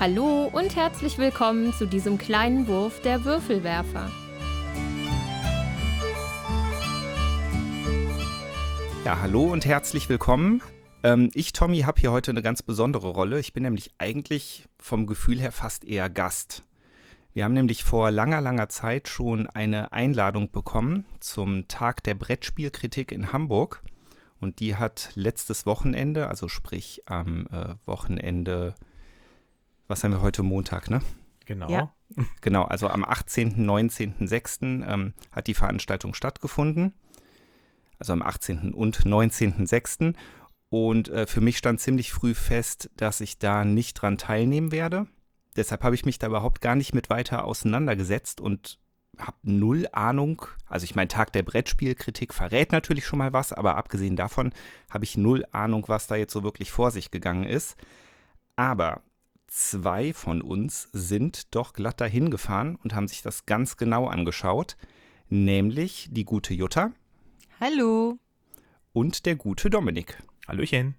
Hallo und herzlich willkommen zu diesem kleinen Wurf der Würfelwerfer. Ja, hallo und herzlich willkommen. Ähm, ich, Tommy, habe hier heute eine ganz besondere Rolle. Ich bin nämlich eigentlich vom Gefühl her fast eher Gast. Wir haben nämlich vor langer, langer Zeit schon eine Einladung bekommen zum Tag der Brettspielkritik in Hamburg. Und die hat letztes Wochenende, also sprich am äh, Wochenende, was haben wir heute Montag, ne? Genau. Ja. Genau, also am 18., 19.06. Ähm, hat die Veranstaltung stattgefunden. Also am 18. und 19.06. Und äh, für mich stand ziemlich früh fest, dass ich da nicht dran teilnehmen werde. Deshalb habe ich mich da überhaupt gar nicht mit weiter auseinandergesetzt und habe null Ahnung. Also ich meine, Tag der Brettspielkritik verrät natürlich schon mal was, aber abgesehen davon habe ich null Ahnung, was da jetzt so wirklich vor sich gegangen ist. Aber zwei von uns sind doch glatt dahin gefahren und haben sich das ganz genau angeschaut, nämlich die gute Jutta Hallo. und der gute Dominik. Hallöchen.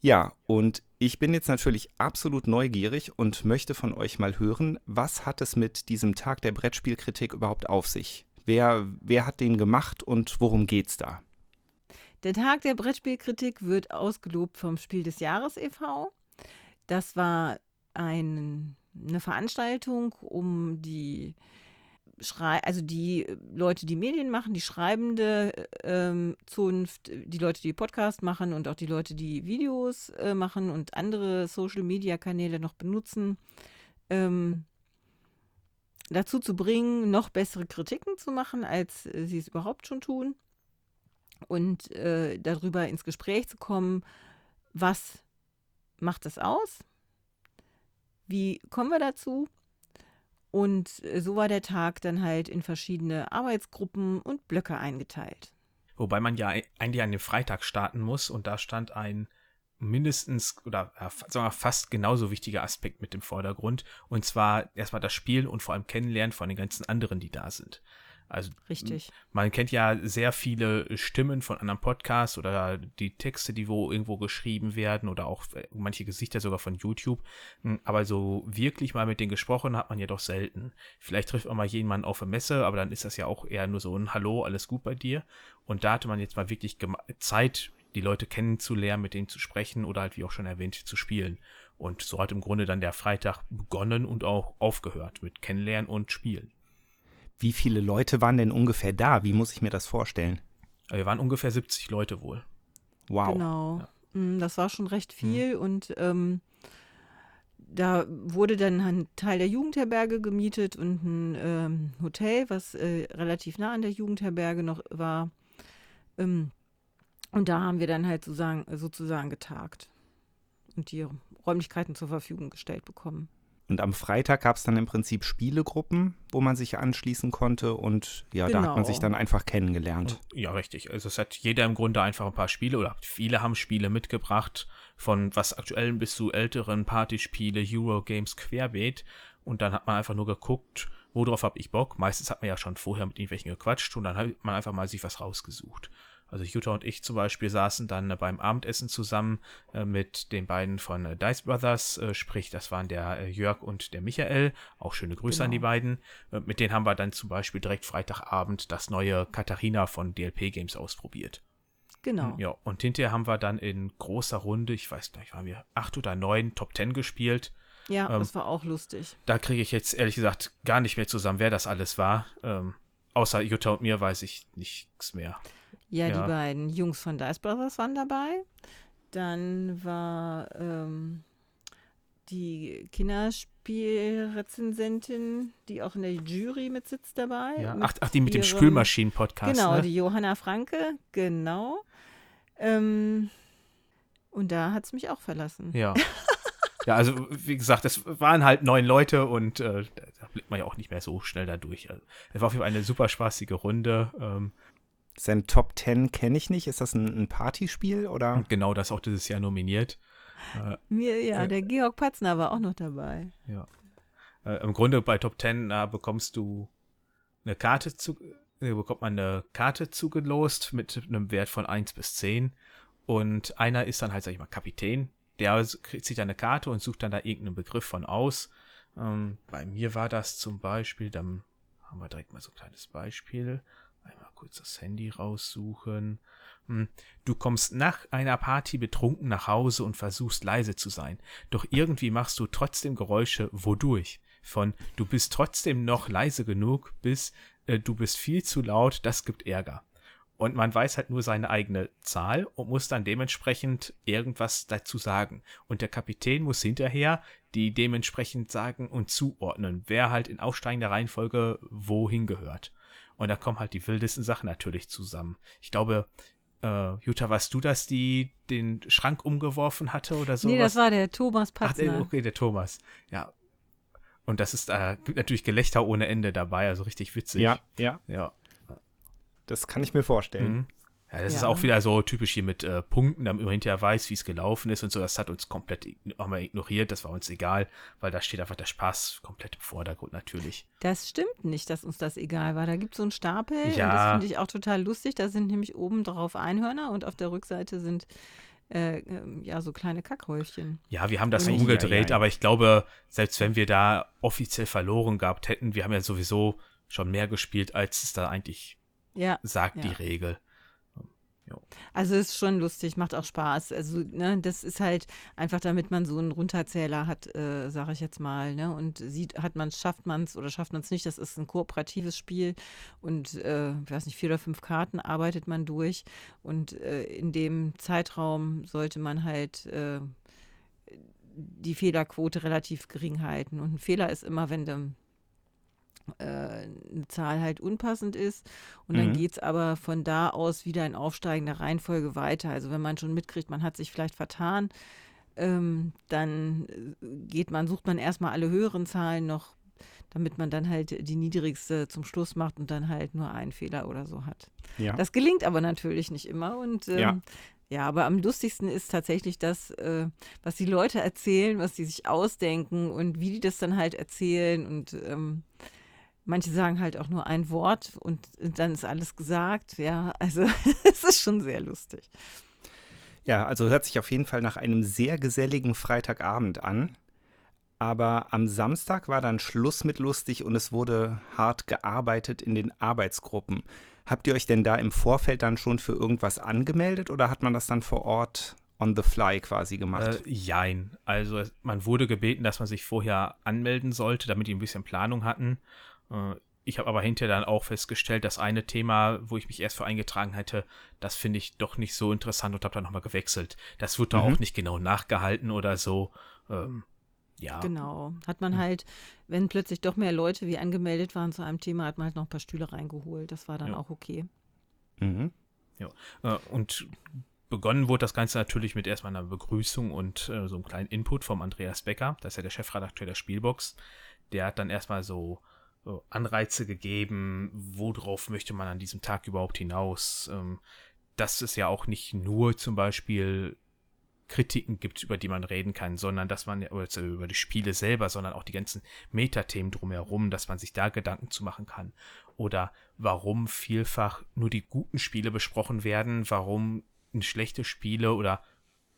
Ja, und ich bin jetzt natürlich absolut neugierig und möchte von euch mal hören, was hat es mit diesem Tag der Brettspielkritik überhaupt auf sich? Wer, wer hat den gemacht und worum geht's da? Der Tag der Brettspielkritik wird ausgelobt vom Spiel des Jahres e.V. Das war ein, eine Veranstaltung, um die Schrei also die Leute, die Medien machen, die schreibende ähm, Zunft, die Leute, die Podcast machen und auch die Leute, die Videos äh, machen und andere Social-Media-Kanäle noch benutzen, ähm, dazu zu bringen, noch bessere Kritiken zu machen, als äh, sie es überhaupt schon tun und äh, darüber ins Gespräch zu kommen, was macht das aus? Wie kommen wir dazu? Und äh, so war der Tag dann halt in verschiedene Arbeitsgruppen und Blöcke eingeteilt. Wobei man ja eigentlich an dem Freitag starten muss und da stand ein mindestens oder sagen wir fast genauso wichtiger Aspekt mit im Vordergrund und zwar erstmal das Spielen und vor allem Kennenlernen von den ganzen anderen, die da sind. Also Richtig. man kennt ja sehr viele Stimmen von anderen Podcasts oder die Texte, die wo irgendwo geschrieben werden oder auch äh, manche Gesichter sogar von YouTube. Hm, Aber so wirklich mal mit denen gesprochen hat man ja doch selten. Vielleicht trifft man mal jemanden auf der Messe, aber dann ist das ja auch eher nur so ein Hallo, alles gut bei dir. Und da hatte man jetzt mal wirklich Zeit, die Leute kennenzulernen, mit denen zu sprechen oder halt, wie auch schon erwähnt, zu spielen. Und so hat im Grunde dann der Freitag begonnen und auch aufgehört mit Kennenlernen und Spielen. Wie viele Leute waren denn ungefähr da? Wie muss ich mir das vorstellen? Wir waren ungefähr 70 Leute wohl. Wow. Genau. Mm, Das war schon recht viel und ähm, da wurde dann ein Teil der Jugendherberge gemietet und ein ähm, Hotel, was äh, relativ nah an der Jugendherberge noch war. Ähm, und da haben wir dann halt sozusagen, sozusagen getagt und die Räumlichkeiten zur Verfügung gestellt bekommen. Und am Freitag gab es dann im Prinzip Spielegruppen, wo man sich anschließen konnte und ja, da hat man Genau. sich dann einfach kennengelernt. Ja, richtig. Also es hat jeder im Grunde einfach ein paar Spiele oder viele haben Spiele mitgebracht, von was aktuellen bis zu älteren Partyspiele, Eurogames querbeet. Und dann hat man einfach nur geguckt, worauf habe ich Bock. Meistens hat man ja schon vorher mit irgendwelchen gequatscht und dann hat man einfach mal sich was rausgesucht. Also Jutta und ich zum Beispiel saßen dann äh, beim Abendessen zusammen äh, mit den beiden von äh, Dice Brothers, sprich, das waren der Jörg und der Michael. Auch schöne Grüße an die Genau. beiden. Mit denen haben wir dann zum Beispiel direkt Freitagabend das neue Katharina von DLP Games ausprobiert. Genau. Ja, und hinterher haben wir dann in großer Runde, ich weiß nicht, waren wir acht oder neun Top Ten gespielt. Ja, Ähm, das war auch lustig. Da kriege ich jetzt ehrlich gesagt gar nicht mehr zusammen, wer das alles war. Ähm, außer Jutta und mir weiß ich nichts mehr. Ja, Ja. die beiden Jungs von Dice Brothers waren dabei. Dann war ähm, die Kinderspielrezensentin, die auch in der Jury mit sitzt dabei. Ja. mit Ach, ach, die mit dem ihrem- Spülmaschinen-Podcast. Genau, ne? die Johanna Franke, genau. Ähm, und da hat es mich auch verlassen. Ja. ja, also wie gesagt, es waren halt neun Leute und äh, da da blickt man ja auch nicht mehr so schnell da durch. Also, es war auf jeden Fall eine super spaßige Runde. Ähm, Sein Top 10 kenne ich nicht. Ist das ein, ein Partyspiel oder? genau das auch dieses Jahr nominiert. Mir, ja, Ja. der Georg Patzner war auch noch dabei. Ja. Äh, Im Grunde bei Top 10 da bekommst du eine Karte zu, äh, bekommt man eine Karte zugelost mit einem Wert von 1 bis 10. Und einer ist dann halt, sag ich mal, Kapitän der zieht eine Karte und sucht dann da irgendeinen Begriff von aus. Ähm, bei mir war das zum Beispiel, dann haben wir direkt mal so ein kleines Beispiel. Kurz das Handy raussuchen. Hm, du kommst nach einer Party betrunken nach Hause und versuchst leise zu sein. Doch irgendwie machst du trotzdem Geräusche wodurch. Von du bist trotzdem noch leise genug bis äh, du bist viel zu laut, das gibt Ärger. Und man weiß halt nur seine eigene Zahl und muss dann dementsprechend irgendwas dazu sagen. Und der Kapitän muss hinterher die dementsprechend sagen und zuordnen, wer halt in aufsteigender Reihenfolge wohin gehört. Und da kommen halt die wildesten Sachen natürlich zusammen. Ich glaube, äh, Jutta, warst du das, die den Schrank umgeworfen hatte oder so? Nee, das war der Thomas Patzner. Ach, okay, der Thomas. Ja. Und das ist äh, natürlich Gelächter ohne Ende dabei, also richtig witzig. Ja, ja. Ja. Das kann ich mir vorstellen. Mhm. Ja, das Ja. ist auch wieder so typisch hier mit äh, Punkten, damit man hinterher weiß, wie es gelaufen ist und so. Das hat uns komplett wir ignoriert, das war uns egal, weil da steht einfach der Spaß komplett im Vordergrund natürlich. Das stimmt nicht, dass uns das egal war. Da gibt es so einen Stapel und Ja. das finde ich auch total lustig. Da sind nämlich oben drauf Einhörner und auf der Rückseite sind äh, ähm, ja so kleine Kackhäufchen. Ja, wir haben das so Ui, umgedreht, aber ich glaube, selbst wenn wir da offiziell verloren gehabt hätten, wir haben ja sowieso schon mehr gespielt, als es da eigentlich Ja, sagt, Ja. die Regel. Also ist schon lustig, macht auch Spaß. Also, ne, das ist halt einfach, damit man so einen Runterzähler hat, äh, sage ich jetzt mal, ne? Und sieht, hat man schafft man es oder schafft man es nicht. Das ist ein kooperatives Spiel und äh, ich weiß nicht, vier oder fünf Karten arbeitet man durch. Und äh, in dem Zeitraum sollte man halt äh, die Fehlerquote relativ gering halten. Und ein Fehler ist immer, wenn du äh, eine Zahl halt unpassend ist. Und dann Mhm. geht es aber von da aus wieder in aufsteigender Reihenfolge weiter. Also wenn man schon mitkriegt, man hat sich vielleicht vertan, ähm, dann äh, geht man, sucht man erstmal alle höheren Zahlen noch, damit man dann halt die niedrigste zum Schluss macht und dann halt nur einen Fehler oder so hat. Ja. Das gelingt aber natürlich nicht immer. Und ähm, Ja. ja. aber am lustigsten ist tatsächlich das, äh, was die Leute erzählen, was die sich ausdenken und wie die das dann halt erzählen. Und ähm, manche sagen halt auch nur ein Wort und dann ist alles gesagt. Ja, also es ist schon sehr lustig. Ja, also hört sich auf jeden Fall nach einem sehr geselligen Freitagabend an. Aber am Samstag war dann Schluss mit lustig und es wurde hart gearbeitet in den Arbeitsgruppen. Habt ihr euch denn da im Vorfeld dann schon für irgendwas angemeldet oder hat man das dann vor Ort on the fly quasi gemacht? Äh, jein. Also man wurde gebeten, dass man sich vorher anmelden sollte, damit die ein bisschen Planung hatten. Äh, ich habe aber hinterher dann auch festgestellt, das eine Thema, wo ich mich erst für eingetragen hätte, das finde ich doch nicht so interessant und habe dann nochmal gewechselt. Das wird da Mhm. auch nicht genau nachgehalten oder so. Ähm, ja. Genau. Hat man halt, wenn plötzlich doch mehr Leute wie angemeldet waren zu einem Thema, hat man halt noch ein paar Stühle reingeholt. Das war dann Ja. auch okay. mhm. Äh, und begonnen wurde das Ganze natürlich mit erstmal einer Begrüßung und äh, so einem kleinen Input vom Andreas Becker, das ist ja der Chefredakteur der Spielbox. Der hat dann erstmal so, Anreize gegeben, worauf möchte man an diesem Tag überhaupt hinaus. Ähm, dass es ja auch nicht nur zum Beispiel Kritiken gibt, über die man reden kann, sondern dass man ja oder so über die Spiele selber, sondern auch die ganzen Metathemen drumherum, dass man sich da Gedanken zu machen kann. Oder warum vielfach nur die guten Spiele besprochen werden, warum schlechte Spiele oder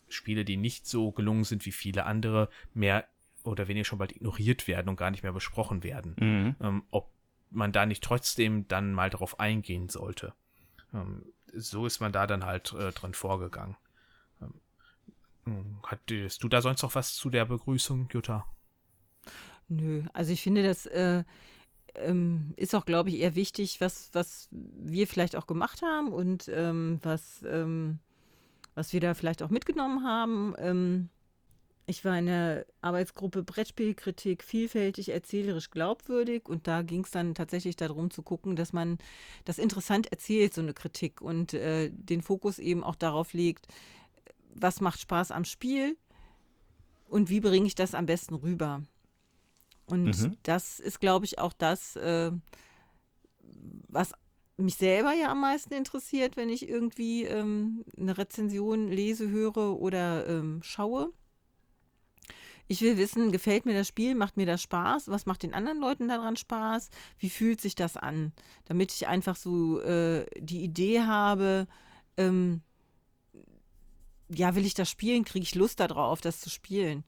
Spiele, die nicht so gelungen sind wie viele andere, mehr oder weniger schon bald ignoriert werden und gar nicht mehr besprochen werden. Mhm. Ähm, ob man da nicht trotzdem dann mal darauf eingehen sollte. Ähm, so ist man da dann halt äh, dran vorgegangen. Ähm, hattest du da sonst noch was zu der Begrüßung, Jutta? Nö, also ich finde, das äh, ähm, ist auch, glaube ich, eher wichtig, was, was wir vielleicht auch gemacht haben und ähm, was, ähm, was wir da vielleicht auch mitgenommen haben. Ich war in der Arbeitsgruppe Brettspielkritik vielfältig, erzählerisch, glaubwürdig und da ging es dann tatsächlich darum zu gucken, dass man das interessant erzählt, so eine Kritik und äh, den Fokus eben auch darauf legt, was macht Spaß am Spiel und wie bringe ich das am besten rüber. Und Mhm. das ist, glaube ich, auch das, äh, was mich selber ja am meisten interessiert, wenn ich irgendwie ähm, eine Rezension lese, höre oder ähm, schaue. Ich will wissen, gefällt mir das Spiel, macht mir das Spaß, was macht den anderen Leuten daran Spaß, wie fühlt sich das an, damit ich einfach so äh, die Idee habe, ähm, ja, will ich das spielen? Kriege ich Lust darauf, das zu spielen?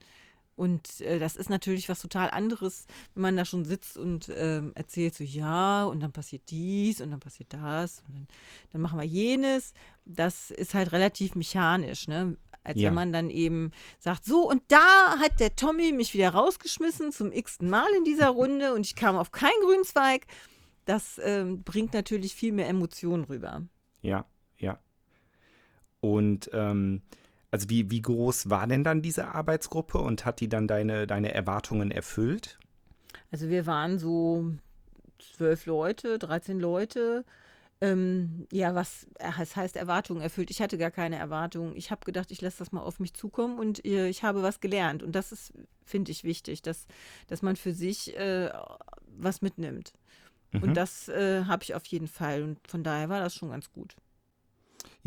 Und äh, das ist natürlich was total anderes, wenn man da schon sitzt und ähm, erzählt so, ja, und dann passiert dies und dann passiert das und dann, dann machen wir jenes. Das ist halt relativ mechanisch, ne? Als Ja. wenn man dann eben sagt, so, und da hat der Tommy mich wieder rausgeschmissen zum x-ten Mal in dieser Runde und ich kam auf keinen Grünzweig. Das ähm, bringt natürlich viel mehr Emotionen rüber. Ja, ja. Und ähm, also wie, wie groß war denn dann diese Arbeitsgruppe und hat die dann deine, deine Erwartungen erfüllt? Also wir waren so zwölf Leute, 13 Leute. Ähm, ja, was es heißt Erwartungen erfüllt. Ich hatte gar keine Erwartungen. Ich habe gedacht, ich lasse das mal auf mich zukommen und äh, ich habe was gelernt. Und das ist, finde ich, wichtig, dass, dass man für sich äh, was mitnimmt. Mhm. Und das äh, habe ich auf jeden Fall. Und von daher war das schon ganz gut.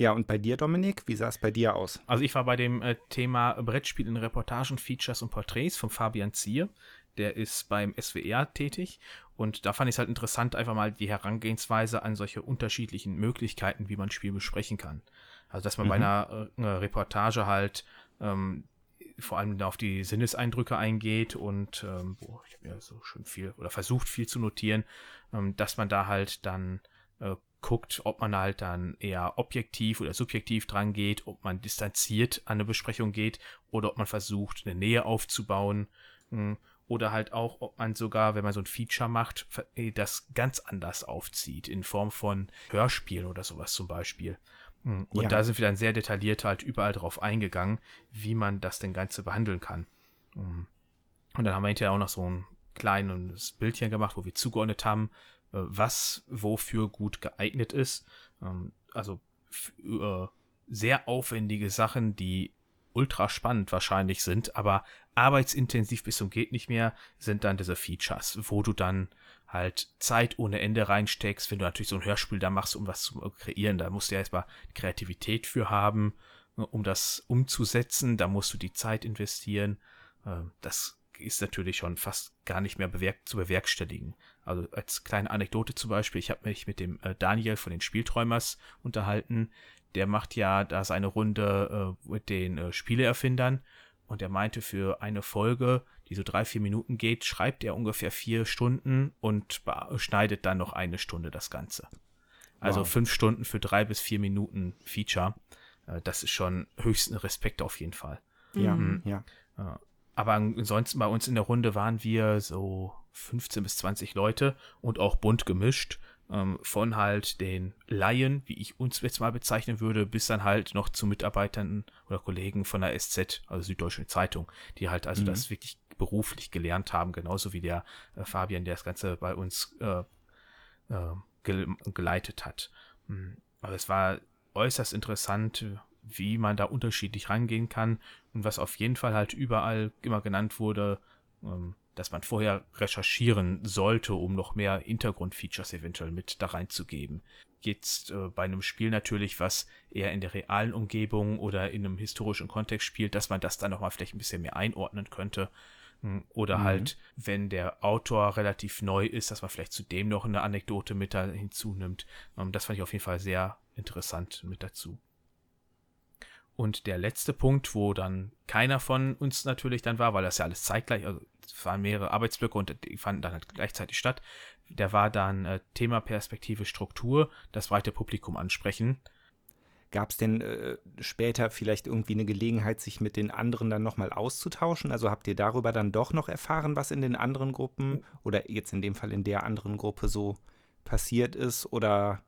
Ja, und bei dir, Dominik, wie sah es bei dir aus? Also ich war bei dem äh, Thema Brettspiel in Reportagen, Features und Porträts von Fabian Zier. Der ist beim SWR tätig und da fand ich es halt interessant, einfach mal die Herangehensweise an solche unterschiedlichen Möglichkeiten, wie man ein Spiel besprechen kann. Also dass man bei Mhm. einer äh, Reportage halt ähm, vor allem auf die Sinneseindrücke eingeht und ähm, boah, ich habe ja so schön viel oder versucht viel zu notieren, ähm, dass man da halt dann äh, guckt, ob man halt dann eher objektiv oder subjektiv dran geht, ob man distanziert an eine Besprechung geht oder ob man versucht, eine Nähe aufzubauen. mh, Oder halt auch, ob man sogar, wenn man so ein Feature macht, äh, das ganz anders aufzieht, in Form von Hörspielen oder sowas zum Beispiel. Mh, Und Ja. da sind wir dann sehr detailliert halt überall drauf eingegangen, wie man das denn Ganze behandeln kann. Mh. Und dann haben wir hinterher auch noch so ein kleines Bildchen gemacht, wo wir zugeordnet haben, was wofür gut geeignet ist. Ähm, Also äh, sehr aufwendige Sachen, die ultra spannend wahrscheinlich sind, aber arbeitsintensiv bis zum geht nicht mehr, sind dann diese Features, wo du dann halt Zeit ohne Ende reinsteckst, wenn du natürlich so ein Hörspiel da machst, um was zu kreieren, da musst du ja erstmal Kreativität für haben, äh, um das umzusetzen, da musst du die Zeit investieren. Äh, Das ist natürlich schon fast gar nicht mehr bewerk zu bewerkstelligen. Also als kleine Anekdote zum Beispiel, ich habe mich mit dem äh, Daniel von den Spielträumers unterhalten. Der macht ja da seine Runde äh, mit den äh, Spieleerfindern und er meinte, für eine Folge, die so drei, vier Minuten geht, schreibt er ungefähr vier Stunden und schneidet dann noch eine Stunde das Ganze. Also Wow. fünf Stunden für drei bis vier Minuten Feature. Äh, das ist schon höchsten Respekt auf jeden Fall. Ja, Mhm. ja. Aber ansonsten bei uns in der Runde waren wir so 15 bis 20 Leute und auch bunt gemischt. Ähm, von halt den Laien, wie ich uns jetzt mal bezeichnen würde, bis dann halt noch zu Mitarbeitern oder Kollegen von der SZ, also Süddeutsche Zeitung, die halt also Mhm. das wirklich beruflich gelernt haben, genauso wie der äh, Fabian, der das Ganze bei uns äh, äh, gel geleitet hat. Mm, Aber es war äußerst interessant, wie man da unterschiedlich rangehen kann und was auf jeden Fall halt überall immer genannt wurde, ähm, dass man vorher recherchieren sollte, um noch mehr Hintergrundfeatures eventuell mit da reinzugeben. Jetzt äh, bei einem Spiel natürlich, was eher in der realen Umgebung oder in einem historischen Kontext spielt, dass man das dann nochmal vielleicht ein bisschen mehr einordnen könnte. Mm, Oder Mhm. halt, wenn der Autor relativ neu ist, dass man vielleicht zudem noch eine Anekdote mit da hinzunimmt. Ähm, Das fand ich auf jeden Fall sehr interessant mit dazu. Und der letzte Punkt, wo dann keiner von uns natürlich dann war, weil das ja alles zeitgleich, also es waren mehrere Arbeitsblöcke und die fanden dann halt gleichzeitig statt, der war dann äh, Thema Perspektive Struktur, das breite Publikum ansprechen. Gab es denn äh, später vielleicht irgendwie eine Gelegenheit, sich mit den anderen dann nochmal auszutauschen? Also habt ihr darüber dann doch noch erfahren, was in den anderen Gruppen oder jetzt in dem Fall in der anderen Gruppe so passiert ist? Oder,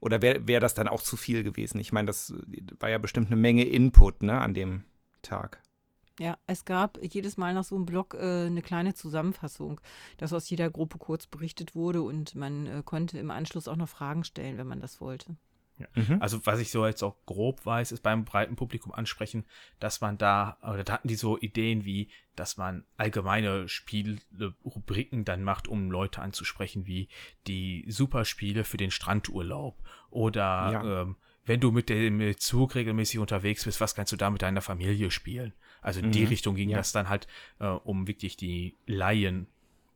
oder wäre wär das dann auch zu viel gewesen? Ich meine, das war ja bestimmt eine Menge Input ne, an dem Tag. Ja, es gab jedes Mal nach so einem Blog äh, eine kleine Zusammenfassung, dass aus jeder Gruppe kurz berichtet wurde und man äh, konnte im Anschluss auch noch Fragen stellen, wenn man das wollte. Mhm. Also was ich so jetzt auch grob weiß, ist beim breiten Publikum ansprechen, dass man da, oder da hatten die so Ideen wie, dass man allgemeine Spielrubriken dann macht, um Leute anzusprechen, wie die Superspiele für den Strandurlaub oder Ja. ähm, wenn du mit dem Zug regelmäßig unterwegs bist, was kannst du da mit deiner Familie spielen? Also in die Mhm. Richtung ging Ja. das dann halt, äh, um wirklich die Laien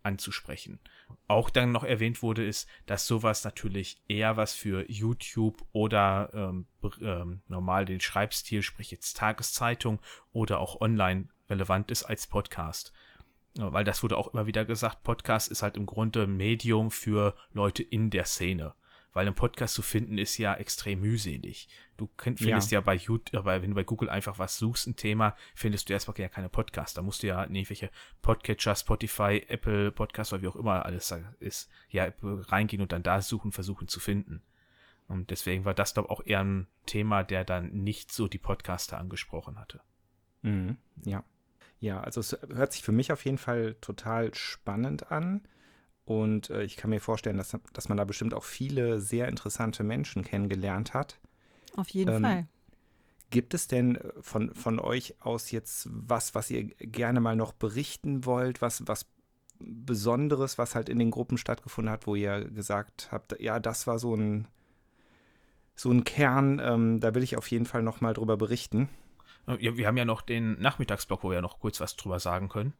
anzusprechen. Auch dann noch erwähnt wurde, ist, dass sowas natürlich eher was für YouTube oder ähm, ähm, normal den Schreibstil, sprich jetzt Tageszeitung oder auch online relevant ist als Podcast. Weil das wurde auch immer wieder gesagt, Podcast ist halt im Grunde Medium für Leute in der Szene weil ein Podcast zu finden ist ja extrem mühselig. Du findest ja, ja bei YouTube, wenn du bei Google einfach was suchst, ein Thema, findest du erstmal ja keine Podcasts. Da musst du ja in irgendwelche Podcatcher, Spotify, Apple Podcasts oder wie auch immer alles ist, ja, reingehen und dann da suchen, versuchen zu finden. Und deswegen war das, glaube ich, auch eher ein Thema, der dann nicht so die Podcaster angesprochen hatte. Mhm, ja. Ja, also es hört sich für mich auf jeden Fall total spannend an. Und äh, ich kann mir vorstellen, dass, dass man da bestimmt auch viele sehr interessante Menschen kennengelernt hat. Auf jeden ähm, Fall. Gibt es denn äh, von, von euch aus jetzt was, was ihr gerne mal noch berichten wollt, was, was Besonderes, was halt in den Gruppen stattgefunden hat, wo ihr gesagt habt, ja, das war so ein, so ein Kern, ähm, da will ich auf jeden Fall noch mal drüber berichten. Ja, wir haben ja noch den Nachmittagsblock, wo wir ja noch kurz was drüber sagen können.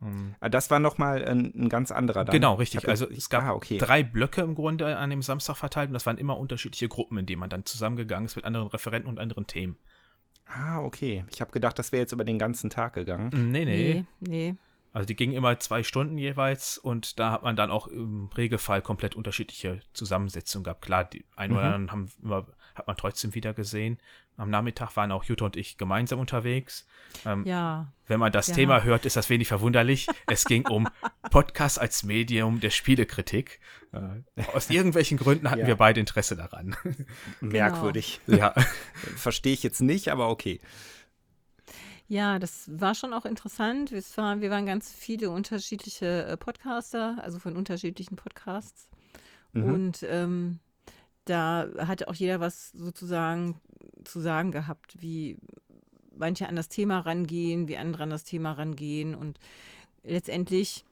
Mhm. Das war nochmal ein, ein ganz anderer dann. Genau, richtig. Also es gab ah, okay. drei Blöcke im Grunde an dem Samstag verteilt und das waren immer unterschiedliche Gruppen, in denen man dann zusammengegangen ist mit anderen Referenten und anderen Themen. Ah, okay. Ich habe gedacht, das wäre jetzt über den ganzen Tag gegangen. Nee, nee. Nee, nee. Also die gingen immer zwei Stunden jeweils und da hat man dann auch im Regelfall komplett unterschiedliche Zusammensetzungen gehabt. Klar, die einen oder mhm. anderen haben immer, hat man trotzdem wieder gesehen. Am Nachmittag waren auch Jutta und ich gemeinsam unterwegs. Ähm, ja. Wenn man das ja. Thema hört, ist das wenig verwunderlich. es ging um Podcast als Medium der Spielekritik. Äh, aus irgendwelchen Gründen hatten ja. wir beide Interesse daran. Merkwürdig. Genau. Ja. Verstehe ich jetzt nicht, aber okay. Ja, das war schon auch interessant. Wir waren, wir waren ganz viele unterschiedliche äh, Podcaster, also von unterschiedlichen Podcasts. Mhm. Und ähm, da hatte auch jeder was sozusagen zu sagen gehabt, wie manche an das Thema rangehen, wie andere an das Thema rangehen. Und letztendlich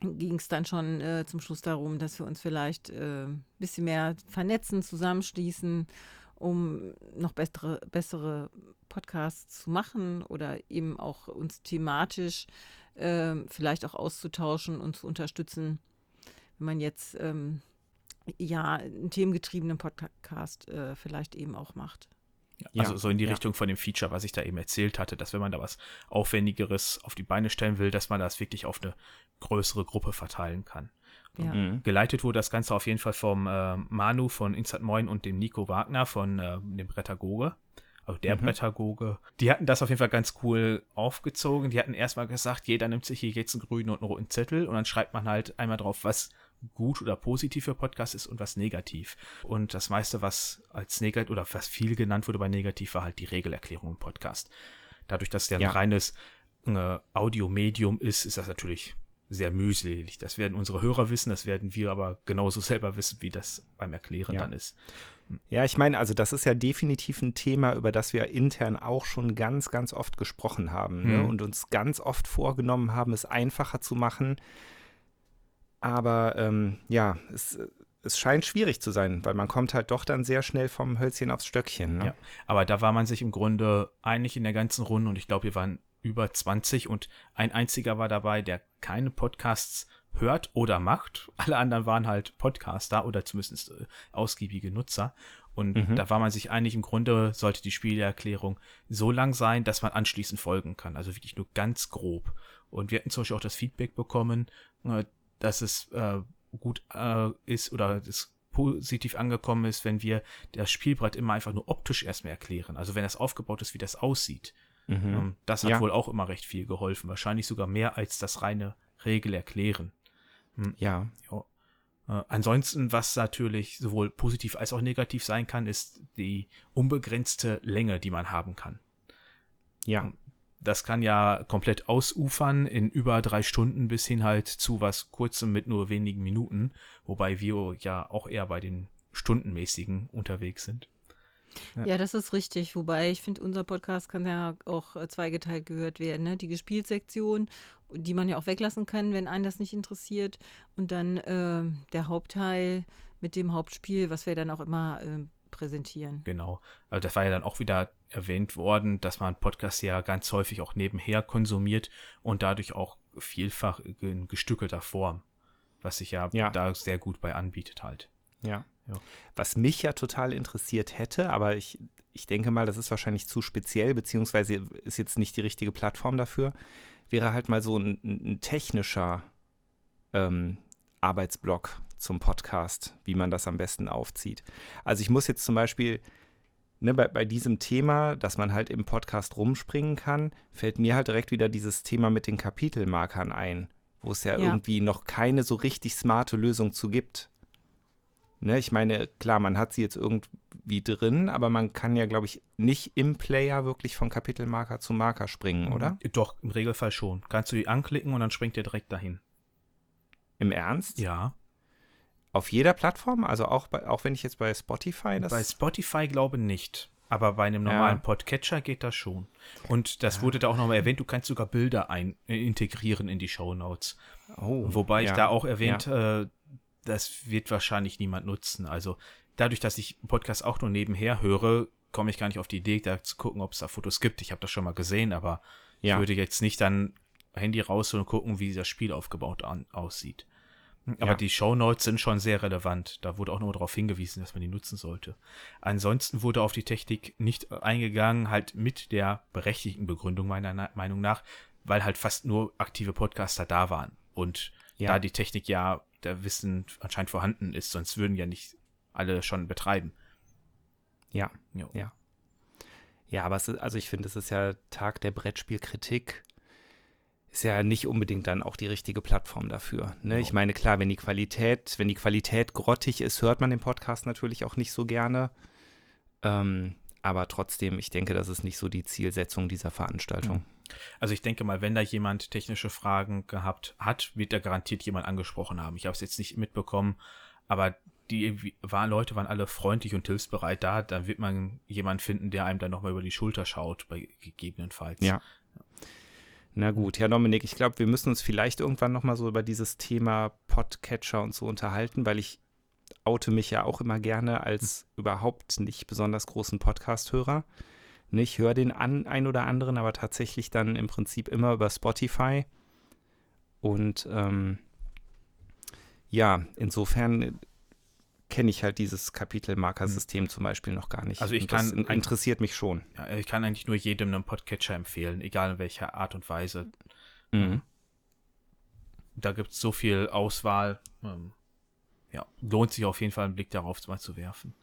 ging es dann schon äh, zum Schluss darum, dass wir uns vielleicht äh, ein bisschen mehr vernetzen, zusammenschließen, um noch bessere, bessere Podcasts zu machen oder eben auch uns thematisch äh, vielleicht auch auszutauschen und zu unterstützen, wenn man jetzt ähm, ja, einen themengetriebenen Podcast äh, vielleicht eben auch macht. Ja, also so in die ja. Richtung von dem Feature, was ich da eben erzählt hatte, dass wenn man da was Aufwendigeres auf die Beine stellen will, dass man das wirklich auf eine größere Gruppe verteilen kann. Ja. Mhm. Geleitet wurde das Ganze auf jeden Fall vom äh, Manu von Instant Moin und dem Nico Wagner von äh, dem Brettagoge. Also der mhm. Pädagoge. Die hatten das auf jeden Fall ganz cool aufgezogen. Die hatten erstmal gesagt, jeder nimmt sich hier jetzt einen grünen und einen roten Zettel und dann schreibt man halt einmal drauf, was gut oder positiv für Podcast ist und was negativ. Und das meiste, was als negativ oder was viel genannt wurde bei negativ, war halt die Regelerklärung im Podcast. Dadurch, dass der ja. ein reines äh, Audiomedium ist, ist das natürlich sehr mühselig. Das werden unsere Hörer wissen, das werden wir aber genauso selber wissen, wie das beim Erklären ja. dann ist. Ja, ich meine, also das ist ja definitiv ein Thema, über das wir intern auch schon ganz, ganz oft gesprochen haben ne? mhm. und uns ganz oft vorgenommen haben, es einfacher zu machen, aber ähm, ja, es, es scheint schwierig zu sein, weil man kommt halt doch dann sehr schnell vom Hölzchen aufs Stöckchen. Ne? Ja, aber da war man sich im Grunde einig in der ganzen Runde und ich glaube, wir waren über 20 und ein einziger war dabei, der keine Podcasts hört oder macht. Alle anderen waren halt Podcaster oder zumindest äh, ausgiebige Nutzer. Und mhm. da war man sich einig, im Grunde sollte die Spielerklärung so lang sein, dass man anschließend folgen kann. Also wirklich nur ganz grob. Und wir hatten zum Beispiel auch das Feedback bekommen, äh, dass es äh, gut äh, ist oder es positiv angekommen ist, wenn wir das Spielbrett immer einfach nur optisch erstmal erklären. Also wenn das aufgebaut ist, wie das aussieht. Mhm. Ähm, das hat ja. wohl auch immer recht viel geholfen. Wahrscheinlich sogar mehr als das reine Regel erklären. Hm. Ja. ja. Äh, ansonsten, was natürlich sowohl positiv als auch negativ sein kann, ist die unbegrenzte Länge, die man haben kann. Ja. Ähm, das kann ja komplett ausufern in über drei Stunden bis hin halt zu was Kurzem mit nur wenigen Minuten, wobei wir ja auch eher bei den stundenmäßigen unterwegs sind. Ja. ja, das ist richtig. Wobei ich finde, unser Podcast kann ja auch äh, zweigeteilt gehört werden. Ne? Die Gespielsektion, die man ja auch weglassen kann, wenn einen das nicht interessiert. Und dann äh, der Hauptteil mit dem Hauptspiel, was wir dann auch immer äh, präsentieren. Genau. Also das war ja dann auch wieder erwähnt worden, dass man Podcasts ja ganz häufig auch nebenher konsumiert und dadurch auch vielfach in gestückelter Form, was sich ja, Ja. da sehr gut bei anbietet halt. Ja. Ja. Was mich ja total interessiert hätte, aber ich, ich denke mal, das ist wahrscheinlich zu speziell, beziehungsweise ist jetzt nicht die richtige Plattform dafür, wäre halt mal so ein, ein technischer ähm, Arbeitsblock zum Podcast, wie man das am besten aufzieht. Also ich muss jetzt zum Beispiel ne, bei, bei diesem Thema, dass man halt im Podcast rumspringen kann, fällt mir halt direkt wieder dieses Thema mit den Kapitelmarkern ein, wo es ja, Ja. irgendwie noch keine so richtig smarte Lösung zu gibt. Ne, ich meine, klar, man hat sie jetzt irgendwie drin, aber man kann ja, glaube ich, nicht im Player wirklich von Kapitelmarker zu Marker springen, oder? Doch, im Regelfall schon. Kannst du die anklicken und dann springt der direkt dahin. Im Ernst? Ja. Auf jeder Plattform? Also auch, bei, auch wenn ich jetzt bei Spotify das. Bei Spotify glaube nicht. Aber bei einem Ja. normalen Podcatcher geht das schon. Und das wurde da auch nochmal erwähnt, du kannst sogar Bilder ein, äh, integrieren in die Shownotes. oh, Wobei ich ja. da auch erwähnt, äh, das wird wahrscheinlich niemand nutzen. Also dadurch, dass ich einen Podcast auch nur nebenher höre, komme ich gar nicht auf die Idee, da zu gucken, ob es da Fotos gibt. Ich habe das schon mal gesehen, aber Ja. ich würde jetzt nicht dann Handy rausholen und gucken, wie das Spiel aufgebaut an, aussieht. Aber Ja. die Shownotes sind schon sehr relevant. Da wurde auch nur darauf hingewiesen, dass man die nutzen sollte. Ansonsten wurde auf die Technik nicht eingegangen, halt mit der berechtigten Begründung meiner Meinung nach, weil halt fast nur aktive Podcaster da waren. Und Ja. da die Technik ja, der Wissen anscheinend vorhanden ist, sonst würden ja nicht alle schon betreiben. Ja, Jo. ja. Ja, aber es ist, also ich finde, es ist ja Tag der Brettspielkritik. Ist ja nicht unbedingt dann auch die richtige Plattform dafür. Ne? Ich meine, klar, wenn die Qualität, wenn die Qualität grottig ist, hört man den Podcast natürlich auch nicht so gerne. Ähm, aber trotzdem, ich denke, das ist nicht so die Zielsetzung dieser Veranstaltung. Also ich denke mal, wenn da jemand technische Fragen gehabt hat, wird er garantiert jemand angesprochen haben. Ich habe es jetzt nicht mitbekommen, aber die war, Leute waren alle freundlich und hilfsbereit da. Dann wird man jemanden finden, der einem dann nochmal über die Schulter schaut, bei gegebenenfalls. Ja. Na gut, ja, Dominik, ich glaube, wir müssen uns vielleicht irgendwann nochmal so über dieses Thema Podcatcher und so unterhalten, weil ich oute mich ja auch immer gerne als überhaupt nicht besonders großen Podcast-Hörer. Ich höre den an, ein oder anderen, aber tatsächlich dann im Prinzip immer über Spotify. Und ähm, ja, insofern kenne ich halt dieses Kapitelmarkersystem zum Beispiel noch gar nicht. Also ich kann interessiert mich schon. Ja, ich kann eigentlich nur jedem einen Podcatcher empfehlen, egal in welcher Art und Weise. Mhm. Da gibt es so viel Auswahl. Ähm, ja, lohnt sich auf jeden Fall einen Blick darauf mal zu werfen.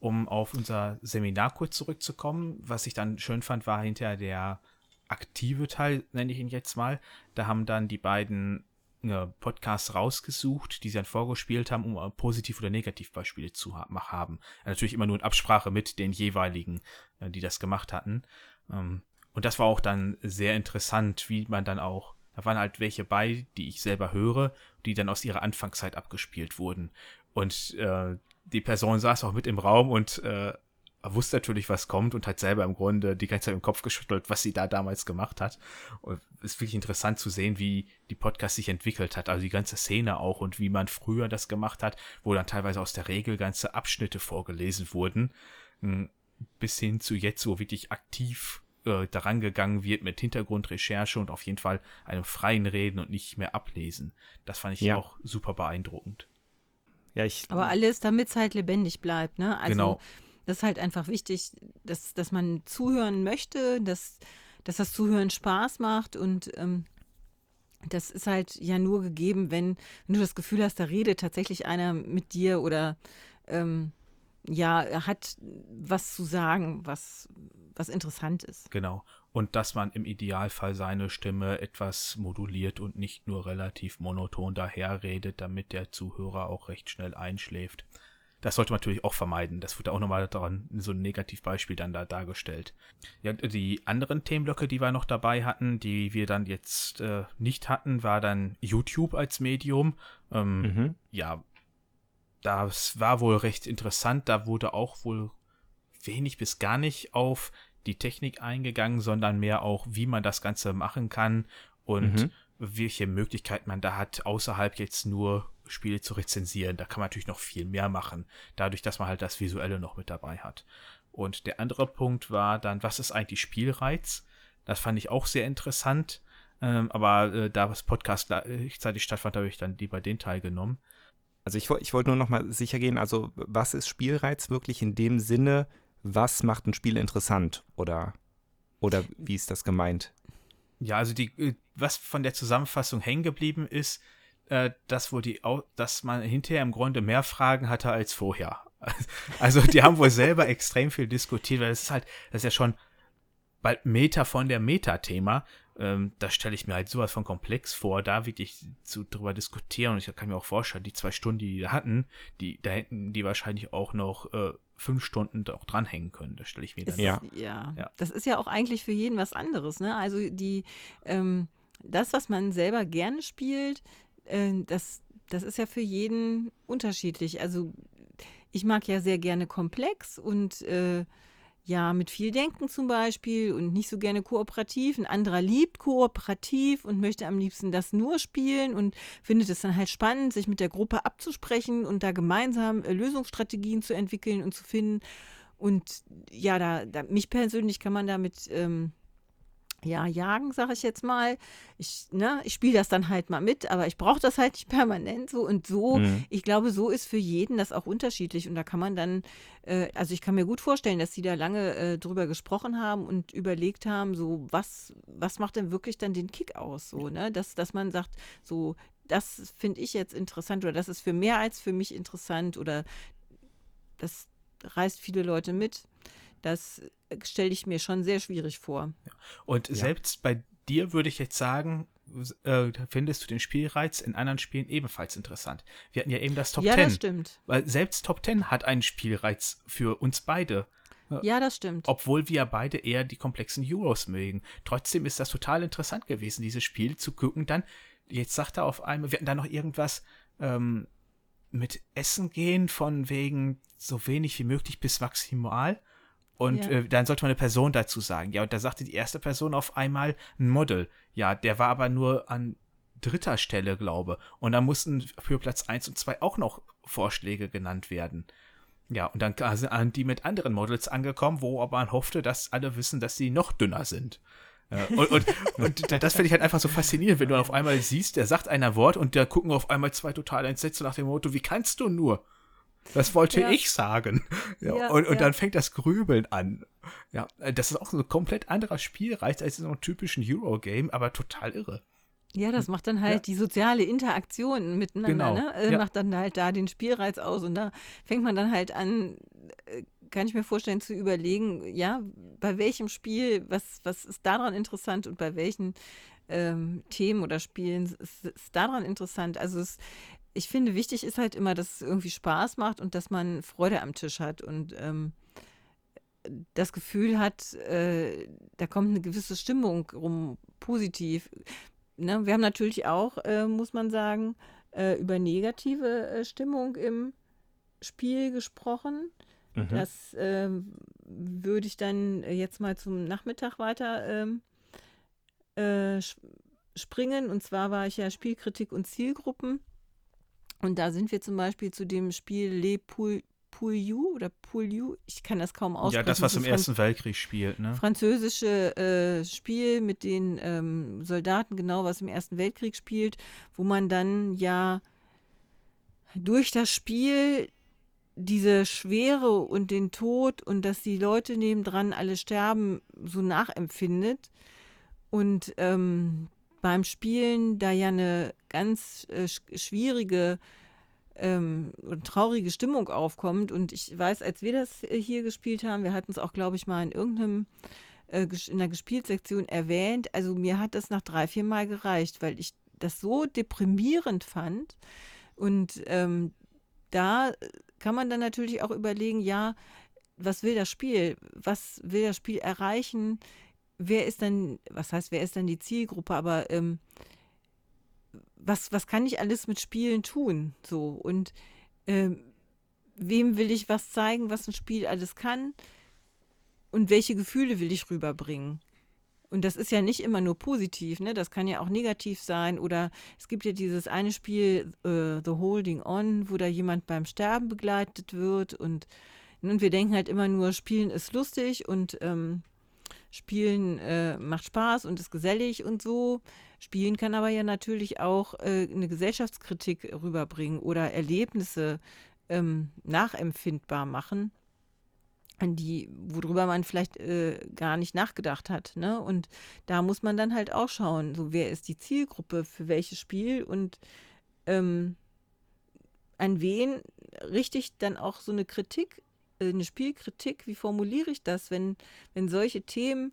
Um auf unser Seminar kurz zurückzukommen, was ich dann schön fand, war hinterher der aktive Teil, nenne ich ihn jetzt mal. Da haben dann die beiden äh, Podcasts rausgesucht, die sie dann vorgespielt haben, um äh, Positiv- oder Negativbeispiele zu ha mach- haben. Natürlich immer nur in Absprache mit den jeweiligen, äh, die das gemacht hatten. Ähm, und das war auch dann sehr interessant, wie man dann auch, da waren halt welche bei, die ich selber höre, die dann aus ihrer Anfangszeit abgespielt wurden. Und äh, die Person saß auch mit im Raum und äh, wusste natürlich, was kommt und hat selber im Grunde die ganze Zeit im Kopf geschüttelt, was sie da damals gemacht hat. Und es ist wirklich interessant zu sehen, wie die Podcast sich entwickelt hat, also die ganze Szene auch und wie man früher das gemacht hat, wo dann teilweise aus der Regel ganze Abschnitte vorgelesen wurden, m, bis hin zu jetzt, wo wirklich aktiv äh, daran gegangen wird mit Hintergrundrecherche und auf jeden Fall einem freien Reden und nicht mehr ablesen. Das fand ich Ja. auch super beeindruckend. Ja, ich, Aber alles, damit es halt lebendig bleibt, ne? Also Genau. das ist halt einfach wichtig, dass, dass man zuhören möchte, dass, dass das Zuhören Spaß macht und ähm, das ist halt ja nur gegeben, wenn, wenn du das Gefühl hast, da redet tatsächlich einer mit dir oder ähm, ja, hat was zu sagen, was, was interessant ist. Genau. Und dass man im Idealfall seine Stimme etwas moduliert und nicht nur relativ monoton daherredet, damit der Zuhörer auch recht schnell einschläft. Das sollte man natürlich auch vermeiden. Das wird auch nochmal daran, so ein Negativbeispiel dann da dargestellt. Ja, die anderen Themenblöcke, die wir noch dabei hatten, die wir dann jetzt äh, nicht hatten, war dann YouTube als Medium. Ähm, mhm. ja, das war wohl recht interessant. Da wurde auch wohl wenig bis gar nicht auf die Technik eingegangen, sondern mehr auch, wie man das Ganze machen kann und Mhm. welche Möglichkeiten man da hat, außerhalb jetzt nur Spiele zu rezensieren. Da kann man natürlich noch viel mehr machen, dadurch, dass man halt das Visuelle noch mit dabei hat. Und der andere Punkt war dann, was ist eigentlich Spielreiz? Das fand ich auch sehr interessant. Ähm, aber äh, da das Podcast gleichzeitig stattfand, habe ich dann lieber den Teil genommen. Also ich, ich wollte nur noch mal sicher gehen, also was ist Spielreiz wirklich in dem Sinne, was macht ein Spiel interessant oder, oder wie ist das gemeint? Ja, also die, äh, was von der Zusammenfassung hängen geblieben ist, äh, dass, wo die, dass man hinterher im Grunde mehr Fragen hatte als vorher. Also die haben wohl selber extrem viel diskutiert, weil es ist halt, das ist ja schon bald Meta von der Meta-Thema. Ähm, da stelle ich mir halt sowas von komplex vor, da wirklich zu drüber diskutieren. Und ich kann mir auch vorstellen, die zwei Stunden, die die hatten, die, da hätten die wahrscheinlich auch noch äh, fünf Stunden auch dranhängen können. Das stelle ich mir dann. Ja. ja. ja. Das ist ja auch eigentlich für jeden was anderes, ne? Also die, ähm, das, was man selber gerne spielt, äh, das, das ist ja für jeden unterschiedlich. Also ich mag ja sehr gerne komplex und äh, ja, mit viel Denken zum Beispiel und nicht so gerne kooperativ. Ein anderer liebt kooperativ und möchte am liebsten das nur spielen und findet es dann halt spannend, sich mit der Gruppe abzusprechen und da gemeinsam äh, Lösungsstrategien zu entwickeln und zu finden. Und ja, da, da mich persönlich kann man damit ähm, ja, jagen, sage ich jetzt mal. Ich, ne, ich spiele das dann halt mal mit, aber ich brauche das halt nicht permanent so und so. Mhm. Ich glaube, so ist für jeden das auch unterschiedlich und da kann man dann, äh, also ich kann mir gut vorstellen, dass sie da lange äh, drüber gesprochen haben und überlegt haben, so was, was macht denn wirklich dann den Kick aus, so, ne, dass, dass man sagt, so, das finde ich jetzt interessant oder das ist für mehr als für mich interessant oder das reißt viele Leute mit. Das stelle ich mir schon sehr schwierig vor. Und ja. selbst bei dir würde ich jetzt sagen, äh, findest du den Spielreiz in anderen Spielen ebenfalls interessant. Wir hatten ja eben das Top ja, 10. Ja, das stimmt. Weil selbst Top 10 hat einen Spielreiz für uns beide. Ja, das stimmt. Obwohl wir beide eher die komplexen Euros mögen. Trotzdem ist das total interessant gewesen, dieses Spiel zu gucken. Dann, jetzt sagt er auf einmal, wir hatten da noch irgendwas ähm, mit Essen gehen, von wegen so wenig wie möglich bis maximal. Und ja. äh, dann sollte man eine Person dazu sagen. Ja, und da sagte die erste Person auf einmal ein Model. Ja, der war aber nur an dritter Stelle, glaube. Und dann mussten für Platz 1 und 2 auch noch Vorschläge genannt werden. Ja, und dann sind die mit anderen Models angekommen, wo aber man hoffte, dass alle wissen, dass sie noch dünner sind. Und, und, und das finde ich halt einfach so faszinierend, wenn du auf einmal siehst, der sagt ein Wort und da gucken auf einmal zwei total entsetzt nach dem Motto, wie kannst du nur? Das wollte ja. ich sagen. Ja, ja und, und ja. dann fängt das Grübeln an. Ja, das ist auch so ein komplett anderer Spielreiz als in so einem typischen Eurogame, aber total irre. Ja, das macht dann halt die soziale Interaktion miteinander, genau. ne? Äh, macht dann halt da den Spielreiz aus und da fängt man dann halt an, äh, kann ich mir vorstellen, zu überlegen, ja, bei welchem Spiel, was, was ist daran interessant und bei welchen ähm, Themen oder Spielen ist, ist daran interessant. Also es, ich finde, wichtig ist halt immer, dass es irgendwie Spaß macht und dass man Freude am Tisch hat und ähm, das Gefühl hat, äh, da kommt eine gewisse Stimmung rum, positiv. Ne? Wir haben natürlich auch, äh, muss man sagen, äh, über negative äh, Stimmung im Spiel gesprochen. Mhm. Das ähm, würde ich dann jetzt mal zum Nachmittag weiter ähm, äh, springen. Und zwar war ich ja Spielkritik und Zielgruppen. Und da sind wir zum Beispiel zu dem Spiel Le Pouillou oder Pouillou, ich kann das kaum aussprechen. Ja, das, was im Ersten Weltkrieg spielt, ne? Französische äh, Spiel mit den ähm, Soldaten, genau, was im Ersten Weltkrieg spielt, wo man dann ja durch das Spiel diese Schwere und den Tod und dass die Leute nebendran alle sterben, so nachempfindet. Und ähm, beim Spielen da ja eine ganz äh, schwierige ähm, und traurige Stimmung aufkommt. Und ich weiß, als wir das hier gespielt haben, wir hatten es auch, glaube ich, mal in irgendeinem äh, in der Gespieltsektion erwähnt. Also mir hat das nach drei, vier Mal gereicht, weil ich das so deprimierend fand. Und ähm, da kann man dann natürlich auch überlegen, ja, was will das Spiel? Was will das Spiel erreichen? Wer ist dann, was heißt, wer ist dann die Zielgruppe, aber ähm, was, was kann ich alles mit Spielen tun? So, und ähm, wem will ich was zeigen, was ein Spiel alles kann? Und welche Gefühle will ich rüberbringen? Und das ist ja nicht immer nur positiv, ne? Das kann ja auch negativ sein. Oder es gibt ja dieses eine Spiel, uh, The Holding On, wo da jemand beim Sterben begleitet wird. Und, und wir denken halt immer nur, Spielen ist lustig und ähm, Spielen äh, macht Spaß und ist gesellig und so. Spielen kann aber ja natürlich auch äh, eine Gesellschaftskritik rüberbringen oder Erlebnisse ähm, nachempfindbar machen, an die, worüber man vielleicht äh, gar nicht nachgedacht hat. Ne? Und da muss man dann halt auch schauen, so wer ist die Zielgruppe für welches Spiel und ähm, an wen richte ich dann auch so eine Kritik, eine Spielkritik, wie formuliere ich das, wenn, wenn solche Themen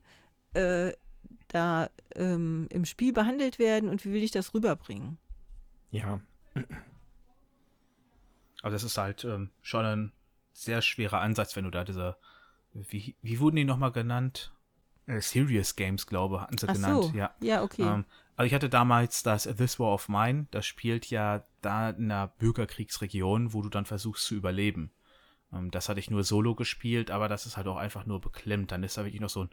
äh, da ähm, im Spiel behandelt werden und wie will ich das rüberbringen? Ja. Aber das ist halt ähm, schon ein sehr schwerer Ansatz, wenn du da diese, wie, wie wurden die nochmal genannt? Äh, Serious Games, glaube hatten sie Ach genannt. so. Ja. Ja, okay. Ähm, also ich hatte damals das This War of Mine, das spielt ja da in einer Bürgerkriegsregion, wo du dann versuchst zu überleben. Ähm, das hatte ich nur solo gespielt, aber das ist halt auch einfach nur beklemmt. Dann ist da wirklich noch so ein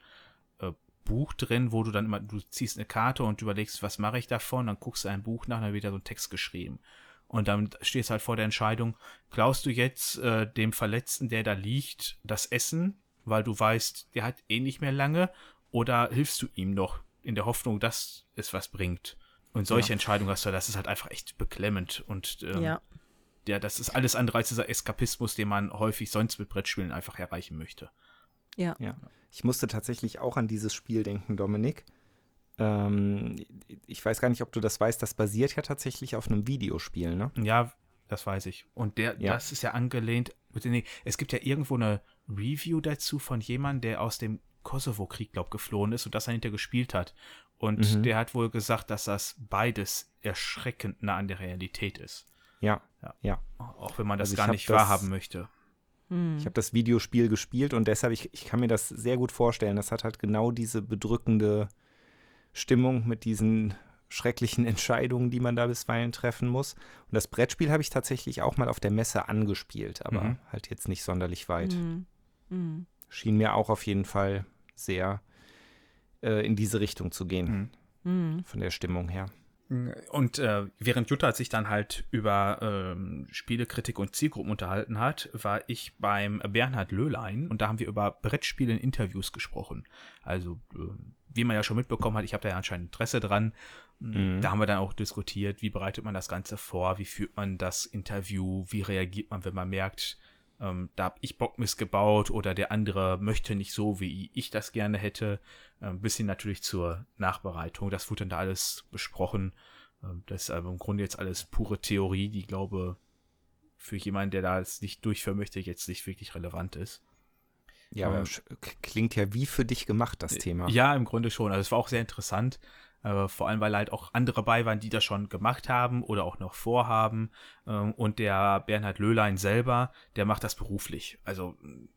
äh, Buch drin, wo du dann immer, du ziehst eine Karte und überlegst, was mache ich davon, dann guckst du ein Buch nach, dann wird da so ein Text geschrieben. Und dann stehst du halt vor der Entscheidung, klaust du jetzt äh, dem Verletzten, der da liegt, das Essen, weil du weißt, der hat eh nicht mehr lange, oder hilfst du ihm noch in der Hoffnung, dass es was bringt? Und solche Ja. Entscheidungen hast du, das ist halt einfach echt beklemmend. Und ähm, ja. Ja, das ist alles andere als dieser Eskapismus, den man häufig sonst mit Brettspielen einfach erreichen möchte. Ja. Ich musste tatsächlich auch an dieses Spiel denken, Dominik. Ähm, ich weiß gar nicht, ob du das weißt, das basiert ja tatsächlich auf einem Videospiel, ne? Ja, das weiß ich. Und der, Ja. das ist ja angelehnt. Es gibt ja irgendwo eine Review dazu von jemandem, der aus dem Kosovo-Krieg, glaub, geflohen ist und das dahinter gespielt hat. Und Mhm. der hat wohl gesagt, dass das beides erschreckend nah an der Realität ist. Ja. Ja. Ja. Auch wenn man das Also gar nicht das- wahrhaben möchte. Hm. Ich habe das Videospiel gespielt und deshalb, ich, ich kann mir das sehr gut vorstellen. Das hat halt genau diese bedrückende Stimmung mit diesen schrecklichen Entscheidungen, die man da bisweilen treffen muss. Und das Brettspiel habe ich tatsächlich auch mal auf der Messe angespielt, aber Mhm. halt jetzt nicht sonderlich weit. Hm. Hm. Schien mir auch auf jeden Fall sehr äh, in diese Richtung zu gehen, Mhm. Hm. von der Stimmung her. Und äh, während Jutta sich dann halt über ähm, Spielekritik und Zielgruppen unterhalten hat, war ich beim Bernhard Löhlein und da haben wir über Brettspiele in Interviews gesprochen. Also, äh, wie man ja schon mitbekommen hat, ich habe da ja anscheinend Interesse dran. Mhm. Da haben wir dann auch diskutiert, wie bereitet man das Ganze vor, wie führt man das Interview, wie reagiert man, wenn man merkt, ähm, da habe ich Bock missgebaut oder der andere möchte nicht so, wie ich das gerne hätte. Ein bisschen natürlich zur Nachbereitung. Das wurde dann da alles besprochen. Ähm, Das ist aber im Grunde jetzt alles pure Theorie, die, glaube für jemanden, der da es nicht durchführen möchte, jetzt nicht wirklich relevant ist. Ja, aber Ähm, klingt ja wie für dich gemacht, das Thema. Ja, im Grunde schon. Also es war auch sehr interessant. Äh, vor allem, weil halt auch andere bei waren, die das schon gemacht haben oder auch noch vorhaben. Ähm, und der Bernhard Löhlein selber, der macht das beruflich. Also ein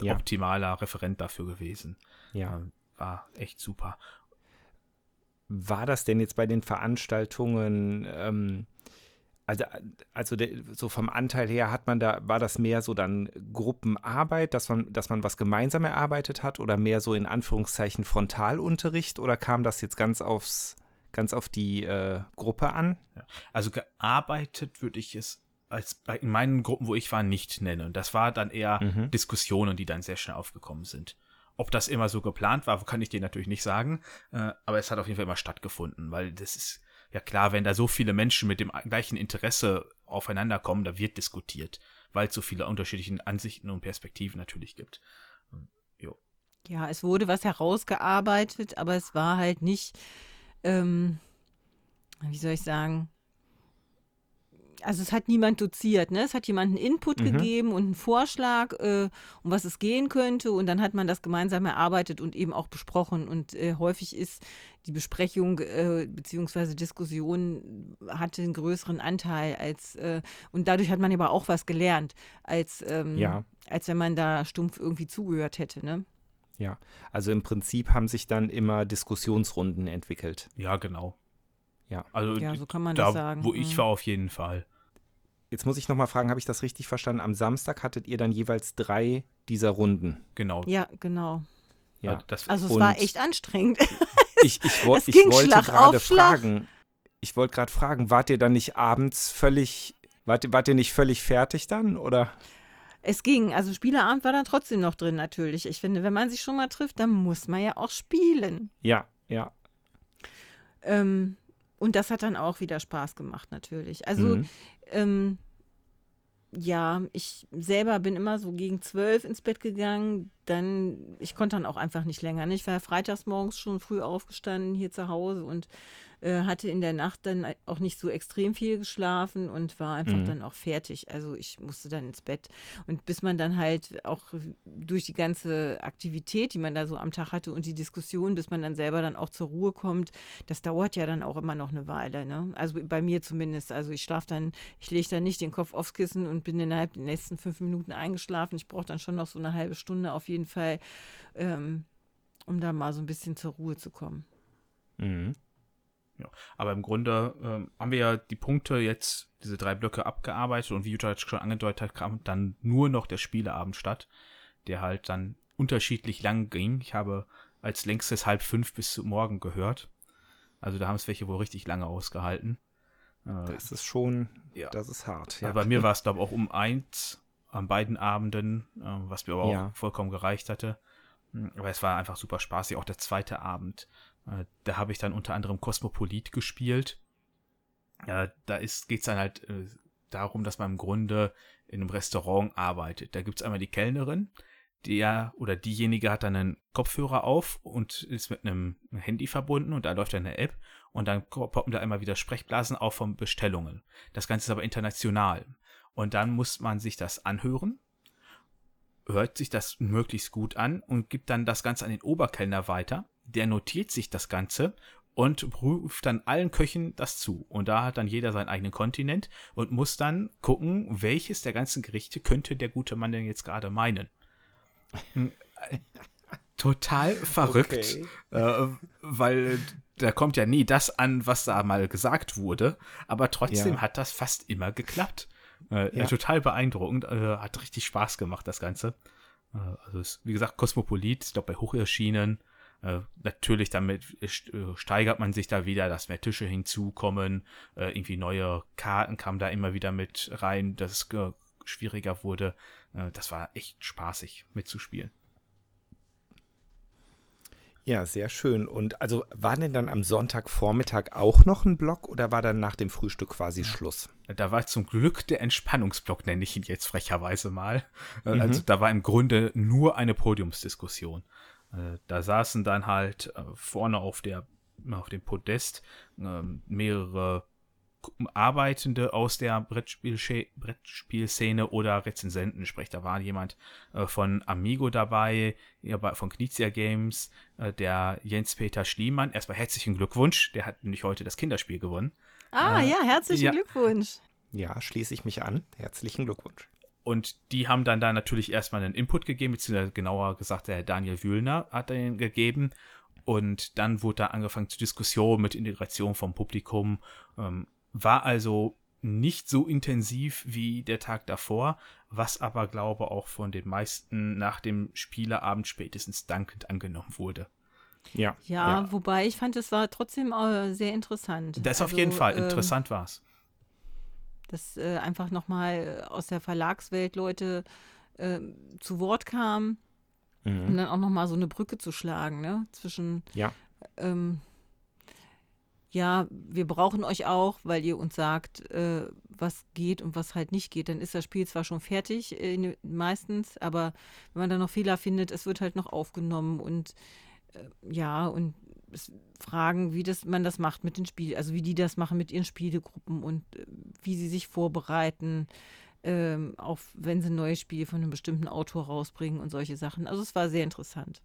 Ja. optimaler Referent dafür gewesen. ja. Ähm, war echt super. War das denn jetzt bei den Veranstaltungen, ähm, also, also der, so vom Anteil her hat man da, war das mehr so dann Gruppenarbeit, dass man, dass man was gemeinsam erarbeitet hat oder mehr so in Anführungszeichen Frontalunterricht oder kam das jetzt ganz aufs, ganz auf die äh, Gruppe an? Also gearbeitet würde ich es als bei, in meinen Gruppen, wo ich war, nicht nennen. Das war dann eher Mhm. Diskussionen, die dann sehr schnell aufgekommen sind. Ob das immer so geplant war, kann ich dir natürlich nicht sagen, äh, aber es hat auf jeden Fall immer stattgefunden, weil das ist ja klar, wenn da so viele Menschen mit dem gleichen Interesse aufeinander kommen, da wird diskutiert, weil es so viele unterschiedliche Ansichten und Perspektiven natürlich gibt. Ja, es wurde was herausgearbeitet, aber es war halt nicht, ähm, wie soll ich sagen, also es hat niemand doziert, ne? Es hat jemand einen Input Mhm. gegeben und einen Vorschlag, äh, um was es gehen könnte und dann hat man das gemeinsam erarbeitet und eben auch besprochen und äh, häufig ist die Besprechung äh, beziehungsweise Diskussion hatte einen größeren Anteil als äh, und dadurch hat man aber auch was gelernt, als, ähm, Ja. als wenn man da stumpf irgendwie zugehört hätte, ne? Ja. Also im Prinzip haben sich dann immer Diskussionsrunden entwickelt. Ja, genau. Ja. Also Ja, so kann man da, das sagen. wo ich Mhm. war, auf jeden Fall. Jetzt muss ich nochmal fragen, habe ich das richtig verstanden? Am Samstag hattet ihr dann jeweils drei dieser Runden. Genau. Ja, genau. Ja. Das, Also es war echt anstrengend. Ich, ich, Es ich ging wollte gerade fragen, ich wollte gerade fragen, wart ihr dann nicht abends völlig, wart, ihr- wart ihr nicht völlig fertig dann? Oder? Es ging, also Spieleabend war dann trotzdem noch drin natürlich. Ich finde, wenn man sich schon mal trifft, dann muss man ja auch spielen. Ja, ja. Ähm, und das hat dann auch wieder Spaß gemacht natürlich. Also Mhm. Ähm, ja, ich selber bin immer so gegen zwölf ins Bett gegangen. Dann, ich konnte dann auch einfach nicht länger. Ne? Ich war ja freitags morgens schon früh aufgestanden hier zu Hause und äh, hatte in der Nacht dann auch nicht so extrem viel geschlafen und war einfach Mhm. dann auch fertig. Also ich musste dann ins Bett. Und bis man dann halt auch durch die ganze Aktivität, die man da so am Tag hatte und die Diskussion, bis man dann selber dann auch zur Ruhe kommt, das dauert ja dann auch immer noch eine Weile. Ne? Also bei mir zumindest. Also ich schlafe dann, ich lege dann nicht den Kopf aufs Kissen und bin innerhalb der nächsten fünf Minuten eingeschlafen. Ich brauche dann schon noch so eine halbe Stunde auf jeden Fall, ähm, um da mal so ein bisschen zur Ruhe zu kommen. Mhm. Aber im Grunde ähm, haben wir ja die Punkte jetzt, diese drei Blöcke abgearbeitet und wie Jutta jetzt schon angedeutet hat, kam dann nur noch der Spieleabend statt, der halt dann unterschiedlich lang ging. Ich habe als längstes halb fünf bis zum Morgen gehört. Also da haben es welche wohl richtig lange ausgehalten. Äh, Das ist schon, Ja. das ist hart. ja. Bei mir war es, glaube ich, auch um eins an beiden Abenden, äh, was mir aber Ja. auch vollkommen gereicht hatte. Mm, Aber es war einfach super spaßig, auch der zweite Abend. Äh, da habe ich dann unter anderem Kosmopolit gespielt. Ja, da geht es dann halt äh, darum, dass man im Grunde in einem Restaurant arbeitet. Da gibt es einmal die Kellnerin, der oder diejenige hat dann einen Kopfhörer auf und ist mit einem Handy verbunden und da läuft dann eine App und dann poppen da immer wieder Sprechblasen auf von Bestellungen. Das Ganze ist aber international. Und dann muss man sich das anhören, hört sich das möglichst gut an und gibt dann das Ganze an den Oberkellner weiter. Der notiert sich das Ganze und ruft dann allen Köchen das zu. Und da hat dann jeder seinen eigenen Kontinent und muss dann gucken, welches der ganzen Gerichte könnte der gute Mann denn jetzt gerade meinen. Total verrückt, äh, weil da kommt ja nie das an, was da mal gesagt wurde, aber trotzdem Ja. hat das fast immer geklappt. Äh, Ja. Total beeindruckend, äh, hat richtig Spaß gemacht, das Ganze. Äh, also ist, wie gesagt, Kosmopolit, ich glaube bei Hoch erschienen. Äh, natürlich damit äh, steigert man sich da wieder, dass mehr Tische hinzukommen, äh, irgendwie neue Karten kamen da immer wieder mit rein, dass es äh, schwieriger wurde. Äh, das war echt spaßig mitzuspielen. Ja, sehr schön. Und also war denn dann am Sonntagvormittag auch noch ein Block oder war dann nach dem Frühstück quasi Schluss? Da war zum Glück der Entspannungsblock, nenne ich ihn jetzt frecherweise mal. Äh, Also da war im Grunde nur eine Podiumsdiskussion. Äh, Da saßen dann halt äh, vorne auf der auf dem Podest ähm, mehrere Arbeitende aus der Brettspielszene oder Rezensenten. Sprich, da war jemand äh, von Amigo dabei, von Knizia Games, äh, der Jens-Peter Schliemann. Erstmal herzlichen Glückwunsch, der hat nämlich heute das Kinderspiel gewonnen. Ah, Äh, ja, herzlichen ja. Glückwunsch. Ja, schließe ich mich an. Herzlichen Glückwunsch. Und die haben dann da natürlich erstmal einen Input gegeben, beziehungsweise genauer gesagt, der Herr Daniel Wühlner hat den gegeben. Und dann wurde da angefangen zu Diskussionen mit Integration vom Publikum. Ähm, war also nicht so intensiv wie der Tag davor, was aber, glaube auch von den meisten nach dem Spieleabend spätestens dankend angenommen wurde. Ja. Ja, wobei ich fand, es war trotzdem äh, sehr interessant. Das auf Also, jeden Fall, ähm, interessant war's. dass äh, einfach nochmal aus der Verlagswelt Leute äh, zu Wort kamen, Mhm. um dann auch nochmal so eine Brücke zu schlagen, ne? Zwischen, Ja. ähm, ja, wir brauchen euch auch, weil ihr uns sagt, äh, was geht und was halt nicht geht. Dann ist das Spiel zwar schon fertig, äh, meistens, aber wenn man da noch Fehler findet, es wird halt noch aufgenommen und äh, ja, und es fragen, wie das, man das macht mit den Spielen, also wie die das machen mit ihren Spielegruppen und äh, wie sie sich vorbereiten, ähm, auch wenn sie ein neues Spiel von einem bestimmten Autor rausbringen und solche Sachen. Also es war sehr interessant.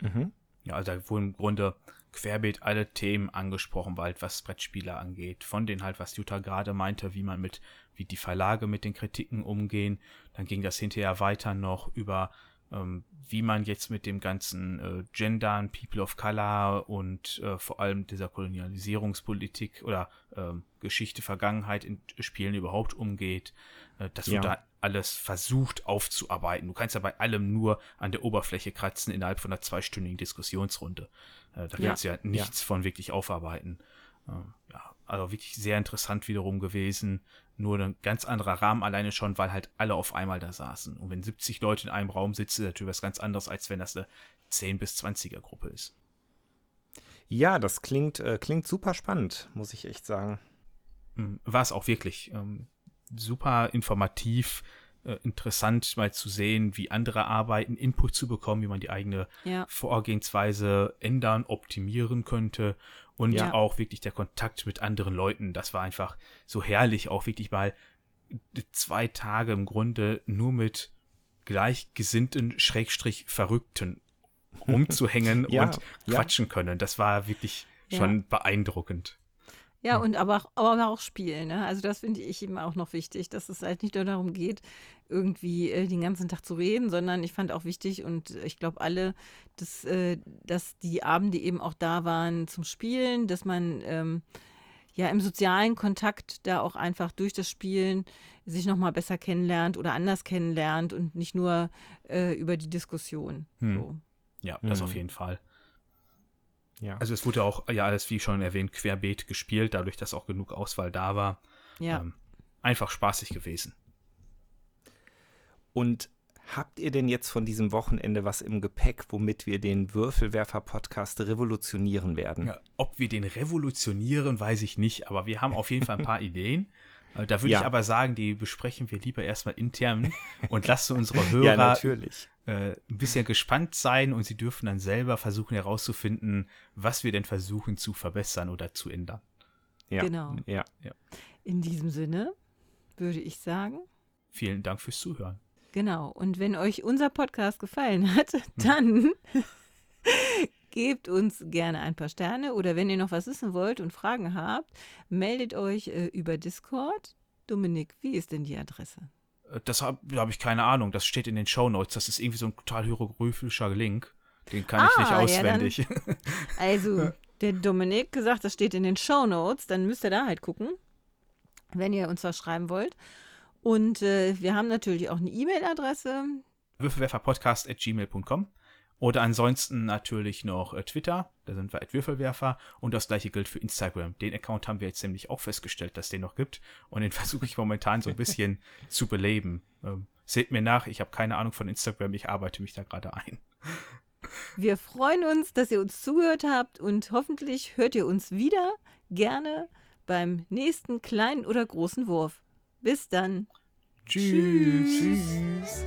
Mhm. Ja, also da wurden im Grunde querbeet alle Themen angesprochen, halt was Brettspiele angeht. Von denen halt, was Jutta gerade meinte, wie man mit, wie die Verlage mit den Kritiken umgehen. Dann ging das hinterher weiter noch über, ähm, wie man jetzt mit dem ganzen äh, Gendern, People of Color und äh, vor allem dieser Kolonialisierungspolitik oder ähm, Geschichte, Vergangenheit in Spielen überhaupt umgeht. Das wird Ja. da alles versucht aufzuarbeiten. Du kannst ja bei allem nur an der Oberfläche kratzen innerhalb von einer zweistündigen Diskussionsrunde. Äh, da Ja. kannst du ja nichts von wirklich aufarbeiten. Äh, ja, also wirklich sehr interessant wiederum gewesen. nur ein ganz anderer Rahmen alleine schon, weil halt alle auf einmal da saßen. Und wenn 70 Leute in einem Raum sitzen, ist natürlich was ganz anderes, als wenn das eine 10 bis 20er Gruppe ist. Ja, das klingt, äh, klingt super spannend, muss ich echt sagen. Hm, War es auch wirklich. Ähm, super informativ, äh, interessant mal zu sehen, wie andere arbeiten, Input zu bekommen, wie man die eigene Ja. Vorgehensweise ändern, optimieren könnte und Ja. auch wirklich der Kontakt mit anderen Leuten. Das war einfach so herrlich, auch wirklich mal zwei Tage im Grunde nur mit gleichgesinnten, Schrägstrich Verrückten rumzuhängen Ja, und quatschen können. Das war wirklich schon beeindruckend. Ja, und aber auch, aber auch spielen. Ne? Also das finde ich eben auch noch wichtig, dass es halt nicht nur darum geht, irgendwie äh, den ganzen Tag zu reden, sondern ich fand auch wichtig und ich glaube alle, dass, äh, dass die Abende eben auch da waren zum Spielen, dass man ähm, ja im sozialen Kontakt da auch einfach durch das Spielen sich nochmal besser kennenlernt oder anders kennenlernt und nicht nur äh, über die Diskussion. Hm. So. Ja, das Mhm. auf jeden Fall. Ja. Also es wurde auch, ja, alles wie schon erwähnt, querbeet gespielt, dadurch, dass auch genug Auswahl da war. Ja. Ähm, einfach spaßig gewesen. Und habt ihr denn jetzt von diesem Wochenende was im Gepäck, womit wir den Würfelwerfer-Podcast revolutionieren werden? Ja, ob wir den revolutionieren, weiß ich nicht, aber wir haben auf jeden Fall ein paar Ideen. Äh, Da würde Ja. ich aber sagen, die besprechen wir lieber erstmal intern und lassen unsere Ja, Hörer natürlich. Äh, ein bisschen gespannt sein und sie dürfen dann selber versuchen herauszufinden, was wir denn versuchen zu verbessern oder zu ändern. Ja. Genau. Ja. In diesem Sinne würde ich sagen, Vielen Dank fürs Zuhören. Genau. Und wenn euch unser Podcast gefallen hat, dann gebt uns gerne ein paar Sterne oder wenn ihr noch was wissen wollt und Fragen habt, meldet euch äh, über Discord. Dominik, wie ist denn die Adresse? Äh, Das habe hab ich keine Ahnung, das steht in den Shownotes. Das ist irgendwie so ein total hieroglyphischer Link. Den kann ich nicht Ah, ja, dann- auswendig. Also, der Dominik gesagt, das steht in den Show Notes, dann müsst ihr da halt gucken, wenn ihr uns was schreiben wollt. Und äh, wir haben natürlich auch eine E-Mail-Adresse. Würfelwerferpodcast.gmail.com oder ansonsten natürlich noch äh, Twitter, da sind wir Würfelwerfer und das gleiche gilt für Instagram. Den Account haben wir jetzt nämlich auch festgestellt, dass den noch gibt und den versuche ich momentan so ein bisschen zu beleben. Ähm, seht mir nach, ich habe keine Ahnung von Instagram, ich arbeite mich da gerade ein. Wir freuen uns, dass ihr uns zugehört habt und hoffentlich hört ihr uns wieder gerne beim nächsten kleinen oder großen Wurf. Bis dann. Tschüss. Tschüss.